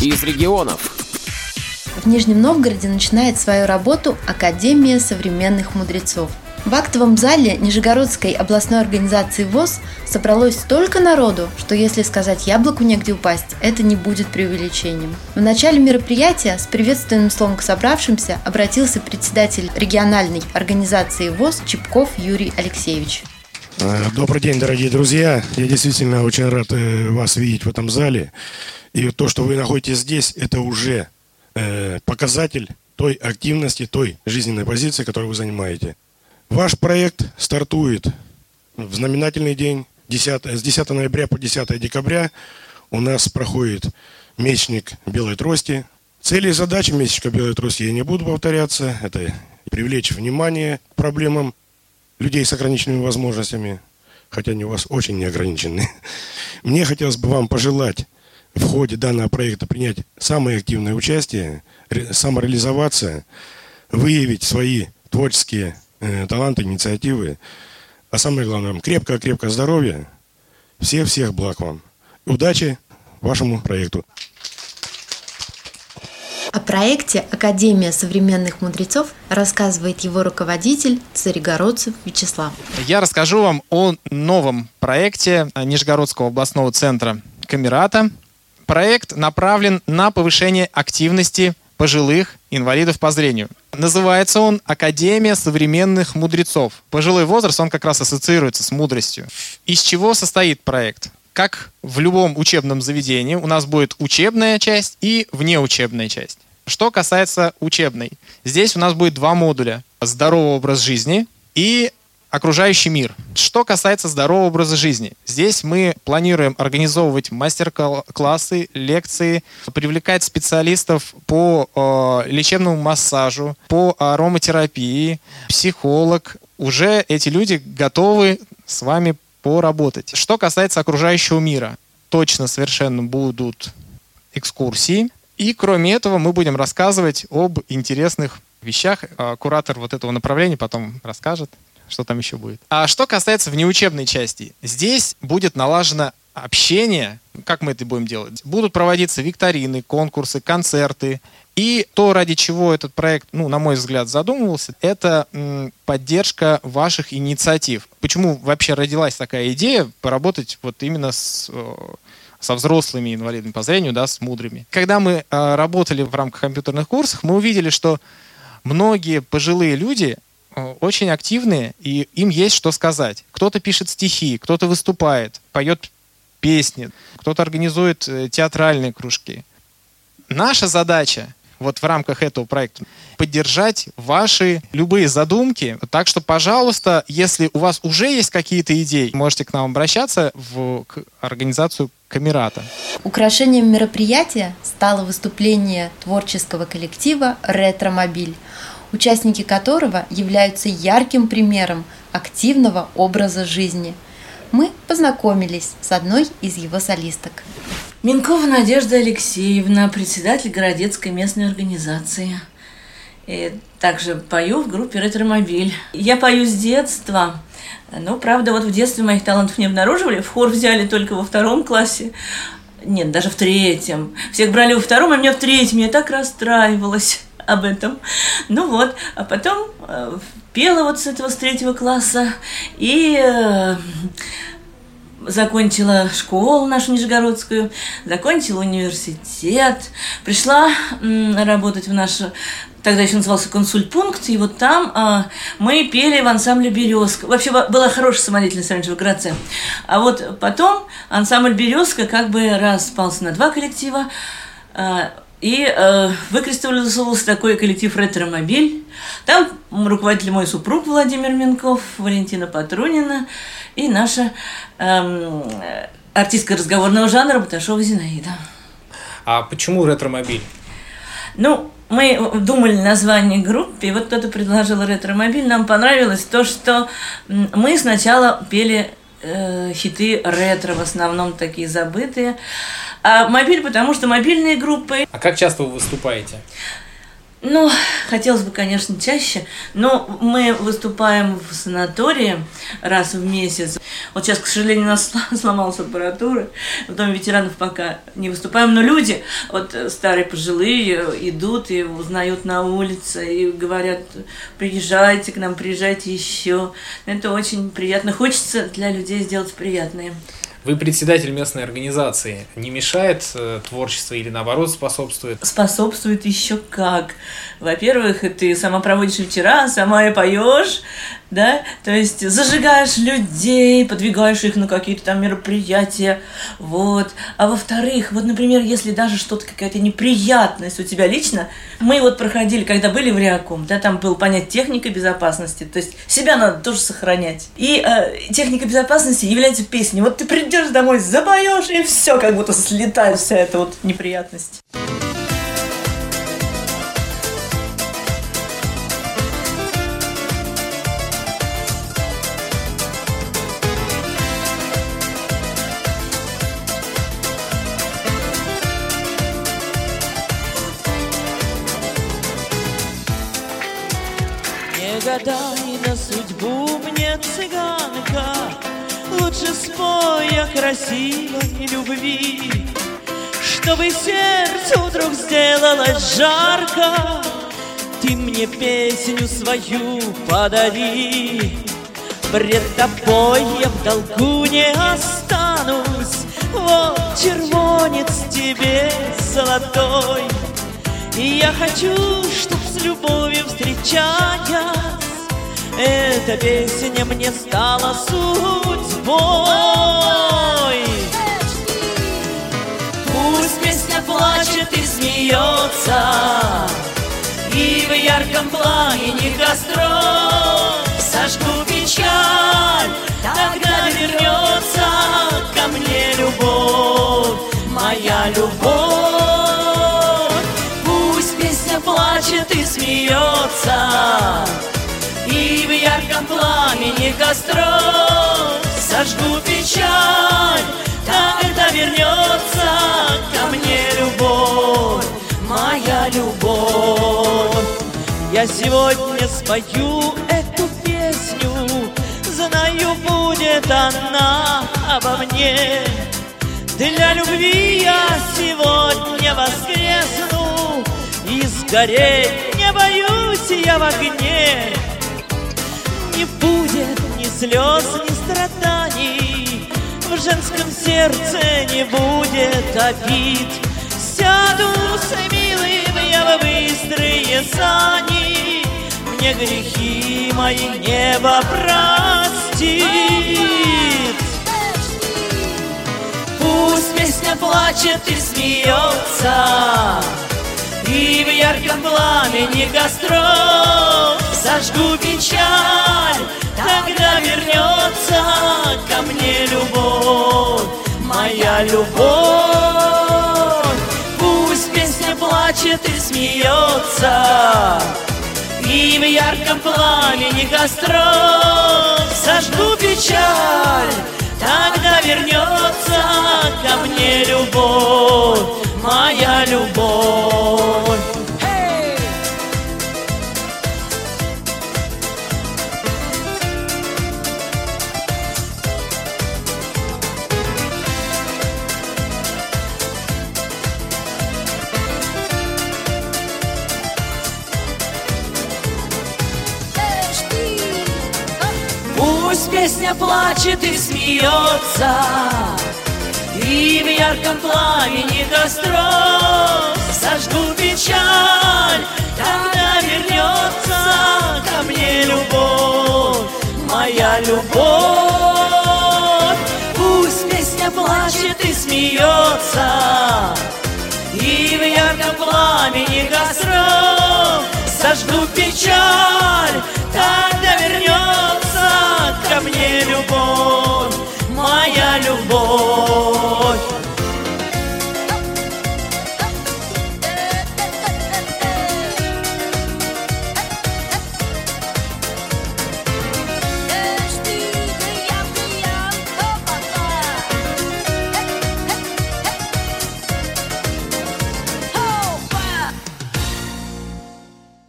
из регионов. В Нижнем Новгороде начинает свою работу Академия современных мудрецов. В актовом зале Нижегородской областной организации ВОЗ собралось столько народу, что если сказать яблоку негде упасть, это не будет преувеличением. В начале мероприятия с приветственным словом к собравшимся обратился председатель региональной организации ВОЗ Чепков Юрий Алексеевич. Э, добрый день, дорогие друзья. Я действительно очень рад э, вас видеть в этом зале. И то, что вы находитесь здесь, это уже э, показатель той активности, той жизненной позиции, которую вы занимаете. Ваш проект стартует в знаменательный день 10, с 10 ноября по 10 декабря. У нас проходит месячник белой трости. Цели и задачи месячника белой трости я не буду повторяться. Это привлечь внимание к проблемам людей с ограниченными возможностями, хотя они у вас очень неограниченные. Мне хотелось бы вам пожелать в ходе данного проекта принять самое активное участие, самореализоваться, выявить свои творческие э, таланты, инициативы. А самое главное, крепкое-крепкое здоровье. Всех-всех благ вам. Удачи вашему проекту. О проекте «Академия современных мудрецов» рассказывает его руководитель Царегородцев Вячеслав. Я расскажу вам о новом проекте Нижегородского областного центра Камерата. Проект направлен на повышение активности пожилых инвалидов по зрению. Называется он «Академия современных мудрецов». Пожилой возраст, он как раз ассоциируется с мудростью. Из чего состоит проект? Как в любом учебном заведении, у нас будет учебная часть и внеучебная часть. Что касается учебной, здесь у нас будет два модуля. Здоровый образ жизни и окружающий мир. Что касается здорового образа жизни, здесь мы планируем организовывать мастер-классы, лекции, привлекать специалистов по э, лечебному массажу, по ароматерапии, психолог. Уже эти люди готовы с вами поработать. Что касается окружающего мира, точно совершенно будут экскурсии. И кроме этого мы будем рассказывать об интересных вещах. А куратор вот этого направления потом расскажет что там еще будет. А что касается внеучебной части, здесь будет налажено общение. Как мы это будем делать? Будут проводиться викторины, конкурсы, концерты. И то, ради чего этот проект, ну, на мой взгляд, задумывался, это м, поддержка ваших инициатив. Почему вообще родилась такая идея поработать вот именно с со взрослыми инвалидами по зрению, да, с мудрыми. Когда мы э, работали в рамках компьютерных курсов, мы увидели, что многие пожилые люди, очень активные, и им есть что сказать. Кто-то пишет стихи, кто-то выступает, поет песни, кто-то организует э, театральные кружки. Наша задача вот в рамках этого проекта поддержать ваши любые задумки. Так что, пожалуйста, если у вас уже есть какие-то идеи, можете к нам обращаться в к организацию Камерата. Украшением мероприятия стало выступление творческого коллектива «Ретромобиль» участники которого являются ярким примером активного образа жизни. Мы познакомились с одной из его солисток. Минкова Надежда Алексеевна, председатель городецкой местной организации. И также пою в группе «Ретромобиль». Я пою с детства. Ну, правда, вот в детстве моих талантов не обнаруживали. В хор взяли только во втором классе. Нет, даже в третьем. Всех брали во втором, а меня в третьем. Я так расстраивалась об этом. Ну вот, а потом э, пела вот с этого, с третьего класса, и э, закончила школу нашу нижегородскую, закончила университет, пришла работать в нашу тогда еще назывался консультпункт, и вот там а, мы пели в ансамбле «Березка». Вообще была хорошая самодеятельность раньше в Граце. А вот потом ансамбль «Березка» как бы распался на два коллектива. А, и э, выкристаллизовался такой коллектив «Ретромобиль». Там руководитель мой супруг Владимир Минков, Валентина Патрунина и наша э, артистка разговорного жанра Баташова Зинаида. А почему «Ретромобиль»? Ну, мы думали название группе, и вот кто-то предложил ретромобиль. Нам понравилось то, что мы сначала пели э, хиты ретро, в основном такие забытые. А мобиль, потому что мобильные группы. А как часто вы выступаете? Ну, хотелось бы, конечно, чаще, но мы выступаем в санатории раз в месяц. Вот сейчас, к сожалению, у нас сломалась аппаратура, в Доме ветеранов пока не выступаем, но люди, вот старые пожилые, идут и узнают на улице, и говорят, приезжайте к нам, приезжайте еще. Это очень приятно. Хочется для людей сделать приятное. Вы председатель местной организации. Не мешает э, творчество или наоборот способствует? Способствует еще как. Во-первых, ты сама проводишь вечера, сама и поешь, да, то есть зажигаешь людей, подвигаешь их на какие-то там мероприятия, вот. А во-вторых, вот, например, если даже что-то, какая-то неприятность у тебя лично, мы вот проходили, когда были в Реаком, да, там был понять техника безопасности, то есть себя надо тоже сохранять. И э, техника безопасности является песней. Вот ты придешь домой, запоешь, и все, как будто слетает вся эта вот неприятность. Гадай на судьбу мне, цыганка, Лучше спой о красивой любви, Чтобы сердцу вдруг сделалось жарко, Ты мне песню свою подари. Пред тобой я в долгу не останусь, Вот червонец тебе золотой. И я хочу, чтоб с любовью встречая эта песня мне стала судьбой. Пусть песня плачет и смеется, И в ярком пламени костров Сожгу печаль, тогда вернется Ко мне любовь, плачет и смеется, и в ярком пламени костров Сожгу печаль, тогда вернется ко мне любовь, моя любовь. Я сегодня спою эту песню, Знаю, будет она обо мне. Для любви я сегодня воскресну, И сгореть. Не боюсь я в огне. Не будет ни слез, ни страданий, В женском сердце не будет обид. Сяду с милым я в быстрые сани, Мне грехи мои небо простит. Пусть песня плачет и смеется, И в ярком пламени костров Зажгу печаль, тогда вернется ко мне любовь, моя любовь. Пусть песня плачет и смеется, и в ярком пламени костров Зажгу печаль, тогда вернется ко мне любовь, моя любовь. Песня плачет и смеется, И в ярком пламени костров. Сожгу печаль, тогда вернется ко мне любовь, моя любовь. Пусть песня плачет и смеется, И в ярком пламени костров. Сожгу печаль, тогда вернется ко мне любовь, моя любовь.